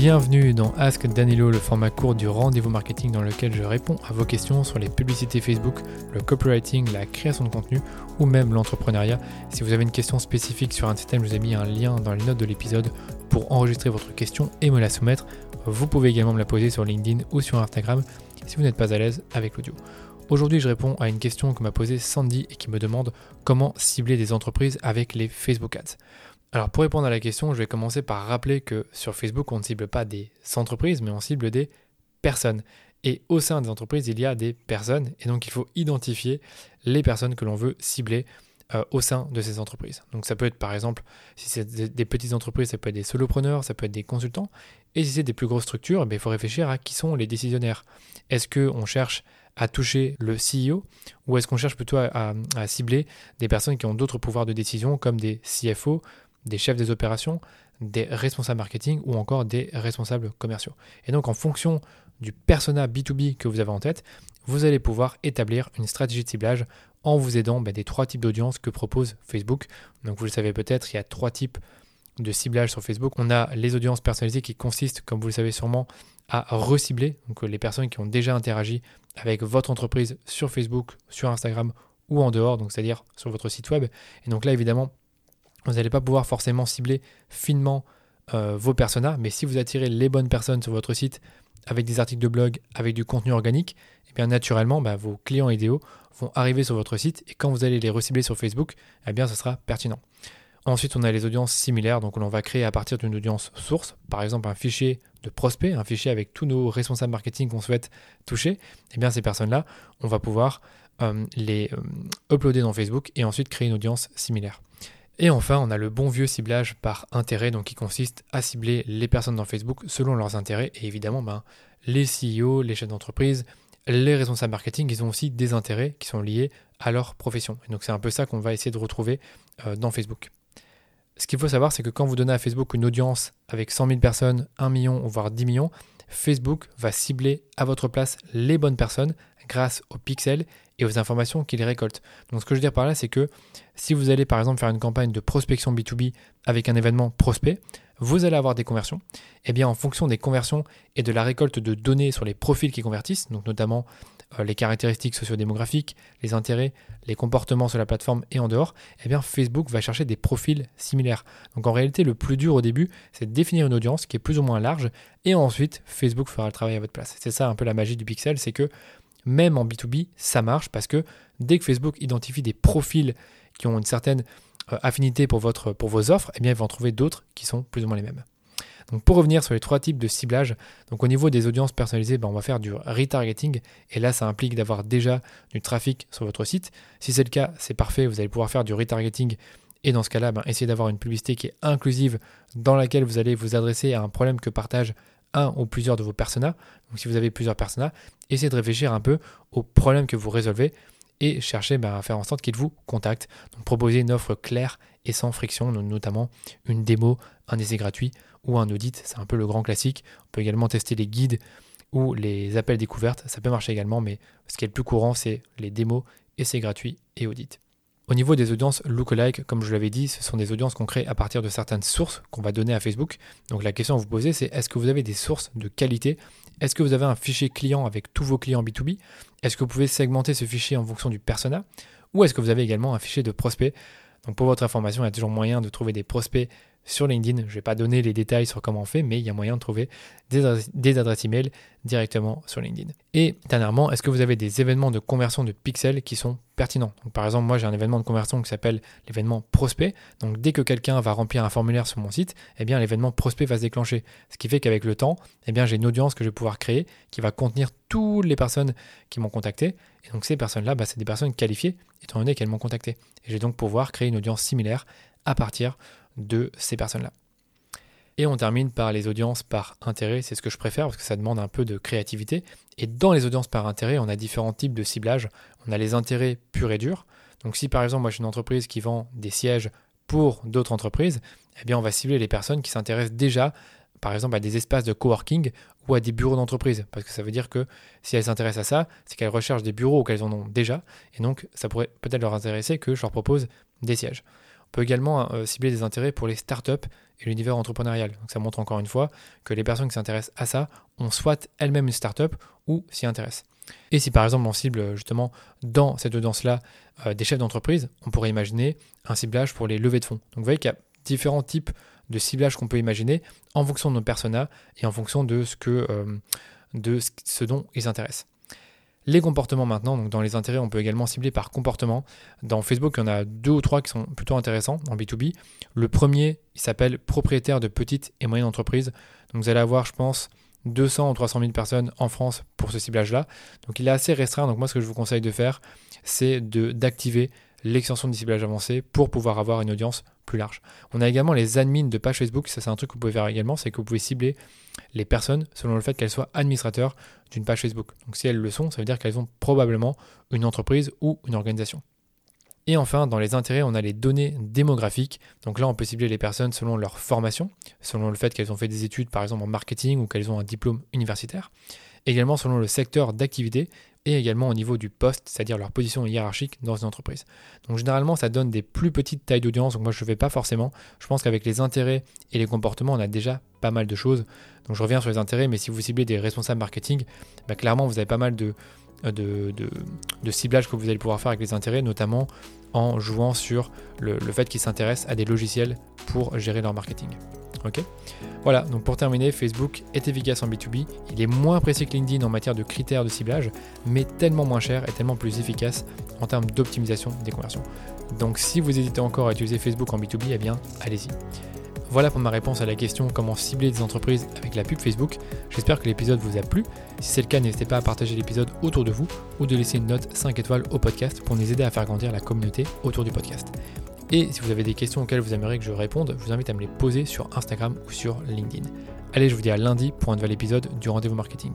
Bienvenue dans Ask Danilo, le format court du rendez-vous marketing dans lequel je réponds à vos questions sur les publicités Facebook, le copywriting, la création de contenu ou même l'entrepreneuriat. Si vous avez une question spécifique sur un système, je vous ai mis un lien dans les notes de l'épisode pour enregistrer votre question et me la soumettre. Vous pouvez également me la poser sur LinkedIn ou sur Instagram si vous n'êtes pas à l'aise avec l'audio. Aujourd'hui, je réponds à une question que m'a posée Sandy et qui me demande comment cibler des entreprises avec les Facebook Ads. Alors pour répondre à la question, je vais commencer par rappeler que sur Facebook, on ne cible pas des entreprises, mais on cible des personnes. Et au sein des entreprises, il y a des personnes, et donc il faut identifier les personnes que l'on veut cibler euh, au sein de ces entreprises. Donc ça peut être par exemple, si c'est des, petites entreprises, ça peut être des solopreneurs, ça peut être des consultants, et si c'est des plus grosses structures, eh il faut réfléchir à qui sont les décisionnaires. Est-ce qu'on cherche à toucher le CEO ou est-ce qu'on cherche plutôt à, cibler des personnes qui ont d'autres pouvoirs de décision comme des CFO, des chefs des opérations, des responsables marketing ou encore des responsables commerciaux. Et donc en fonction du persona B2B que vous avez en tête, vous allez pouvoir établir une stratégie de ciblage en vous aidant ben, des trois types d'audience que propose Facebook. Donc vous le savez peut-être, il y a trois types de ciblage sur Facebook. On a les audiences personnalisées qui consistent, comme vous le savez sûrement, à recibler donc les personnes qui ont déjà interagi avec votre entreprise sur Facebook, sur Instagram ou en dehors, donc c'est-à-dire sur votre site web. Et donc là, évidemment, vous n'allez pas pouvoir forcément cibler finement euh, vos personas, mais si vous attirez les bonnes personnes sur votre site avec des articles de blog, avec du contenu organique, et eh bien naturellement, bah, vos clients idéaux vont arriver sur votre site et quand vous allez les recibler sur Facebook, eh bien, ce sera pertinent. Ensuite, on a les audiences similaires, donc on va créer à partir d'une audience source, par exemple un fichier de prospect, un fichier avec tous nos responsables marketing qu'on souhaite toucher. Eh bien, ces personnes-là, on va pouvoir euh, les euh, uploader dans Facebook et ensuite créer une audience similaire. Et enfin, on a le bon vieux ciblage par intérêt, donc qui consiste à cibler les personnes dans Facebook selon leurs intérêts. Et évidemment, ben, les CEO, les chefs d'entreprise, les responsables marketing, ils ont aussi des intérêts qui sont liés à leur profession. Et donc c'est un peu ça qu'on va essayer de retrouver euh, dans Facebook. Ce qu'il faut savoir, c'est que quand vous donnez à Facebook une audience avec 100 000 personnes, 1 million, voire 10 millions, Facebook va cibler à votre place les bonnes personnes grâce aux pixels et aux informations qu'il récolte. Donc ce que je veux dire par là, c'est que si vous allez par exemple faire une campagne de prospection B2B avec un événement prospect, vous allez avoir des conversions. Et eh bien en fonction des conversions et de la récolte de données sur les profils qui convertissent, donc notamment euh, les caractéristiques sociodémographiques, les intérêts, les comportements sur la plateforme et en dehors, eh bien Facebook va chercher des profils similaires. Donc en réalité, le plus dur au début, c'est de définir une audience qui est plus ou moins large et ensuite Facebook fera le travail à votre place. C'est ça un peu la magie du pixel, c'est que même en B2B, ça marche parce que dès que Facebook identifie des profils qui ont une certaine euh, affinité pour, vos offres, eh bien, ils vont en trouver d'autres qui sont plus ou moins les mêmes. Donc pour revenir sur les trois types de ciblage, donc au niveau des audiences personnalisées, ben, on va faire du retargeting et là ça implique d'avoir déjà du trafic sur votre site. Si c'est le cas, c'est parfait, vous allez pouvoir faire du retargeting et dans ce cas-là, ben, essayez d'avoir une publicité qui est inclusive dans laquelle vous allez vous adresser à un problème que partagent un ou plusieurs de vos personas. Donc si vous avez plusieurs personas, essayez de réfléchir un peu aux problèmes que vous résolvez et cherchez bah, à faire en sorte qu'ils vous contactent. Donc proposez une offre claire et sans friction, notamment une démo, un essai gratuit ou un audit. C'est un peu le grand classique. On peut également tester les guides ou les appels découvertes. Ça peut marcher également, mais ce qui est le plus courant, c'est les démos, essais gratuits et audits. Au niveau des audiences lookalike, comme je l'avais dit, ce sont des audiences qu'on crée à partir de certaines sources qu'on va donner à Facebook. Donc la question à vous poser, c'est est-ce que vous avez des sources de qualité? Est-ce que vous avez un fichier client avec tous vos clients B2B Est-ce que vous pouvez segmenter ce fichier en fonction du persona? Ou est-ce que vous avez également un fichier de prospects? Donc pour votre information, il y a toujours moyen de trouver des prospects sur LinkedIn. Je ne vais pas donner les détails sur comment on fait, mais il y a moyen de trouver des, adresses, email directement sur LinkedIn. Et dernièrement, est-ce que vous avez des événements de conversion de pixels qui sont pertinents? Par exemple, moi j'ai un événement de conversion qui s'appelle l'événement prospect. Donc dès que quelqu'un va remplir un formulaire sur mon site, eh bien l'événement prospect va se déclencher. Ce qui fait qu'avec le temps, eh bien j'ai une audience que je vais pouvoir créer qui va contenir toutes les personnes qui m'ont contacté. Et donc ces personnes-là, bah, c'est des personnes qualifiées étant donné qu'elles m'ont contacté. Et je vais donc pouvoir créer une audience similaire à partir de ces personnes-là. Et on termine par les audiences par intérêt, c'est ce que je préfère parce que ça demande un peu de créativité. Et dans les audiences par intérêt, on a différents types de ciblage. On a les intérêts purs et durs. Donc si par exemple moi je suis une entreprise qui vend des sièges pour d'autres entreprises, eh bien on va cibler les personnes qui s'intéressent déjà par exemple à des espaces de coworking ou à des bureaux d'entreprise. Parce que ça veut dire que si elles s'intéressent à ça, c'est qu'elles recherchent des bureaux qu'elles en ont déjà. Et donc ça pourrait peut-être leur intéresser que je leur propose des sièges. Peut également euh, cibler des intérêts pour les startups et l'univers entrepreneurial. Donc ça montre encore une fois que les personnes qui s'intéressent à ça ont soit elles-mêmes une startup ou s'y intéressent. Et si par exemple on cible justement dans cette audience-là euh, des chefs d'entreprise, on pourrait imaginer un ciblage pour les levées de fonds. Donc vous voyez qu'il y a différents types de ciblage qu'on peut imaginer en fonction de nos personas et en fonction de ce, que, euh, de ce dont ils s'intéressent. Les comportements maintenant, donc dans les intérêts, on peut également cibler par comportement. Dans Facebook, il y en a deux ou trois qui sont plutôt intéressants en B2B. Le premier, il s'appelle propriétaire de petites et moyennes entreprises. Donc vous allez avoir, je pense, 200 ou 300 000 personnes en France pour ce ciblage-là. Donc il est assez restreint. Donc moi, ce que je vous conseille de faire, c'est d'activer l'extension du ciblage avancé pour pouvoir avoir une audience plus large. On a également les admins de page Facebook, ça c'est un truc que vous pouvez faire également, c'est que vous pouvez cibler les personnes selon le fait qu'elles soient administrateurs d'une page Facebook. Donc si elles le sont, ça veut dire qu'elles ont probablement une entreprise ou une organisation. Et enfin, dans les intérêts, on a les données démographiques. Donc là, on peut cibler les personnes selon leur formation, selon le fait qu'elles ont fait des études, par exemple en marketing, ou qu'elles ont un diplôme universitaire. Également selon le secteur d'activité et également au niveau du poste, c'est-à-dire leur position hiérarchique dans une entreprise. Donc généralement, ça donne des plus petites tailles d'audience, donc moi je ne fais pas forcément. Je pense qu'avec les intérêts et les comportements, on a déjà pas mal de choses. Donc je reviens sur les intérêts, mais si vous ciblez des responsables marketing, bah, clairement vous avez pas mal de, de, de, ciblage que vous allez pouvoir faire avec les intérêts, notamment en jouant sur le fait qu'ils s'intéressent à des logiciels pour gérer leur marketing. Ok Voilà, donc pour terminer, Facebook est efficace en B2B, il est moins précis que LinkedIn en matière de critères de ciblage, mais tellement moins cher et tellement plus efficace en termes d'optimisation des conversions. Donc si vous hésitez encore à utiliser Facebook en B2B, eh bien allez-y. Voilà pour ma réponse à la question comment cibler des entreprises avec la pub Facebook. J'espère que l'épisode vous a plu. Si c'est le cas, n'hésitez pas à partager l'épisode autour de vous ou de laisser une note 5 étoiles au podcast pour nous aider à faire grandir la communauté autour du podcast. Et si vous avez des questions auxquelles vous aimeriez que je réponde, je vous invite à me les poser sur Instagram ou sur LinkedIn. Allez, je vous dis à lundi pour un nouvel épisode du rendez-vous marketing.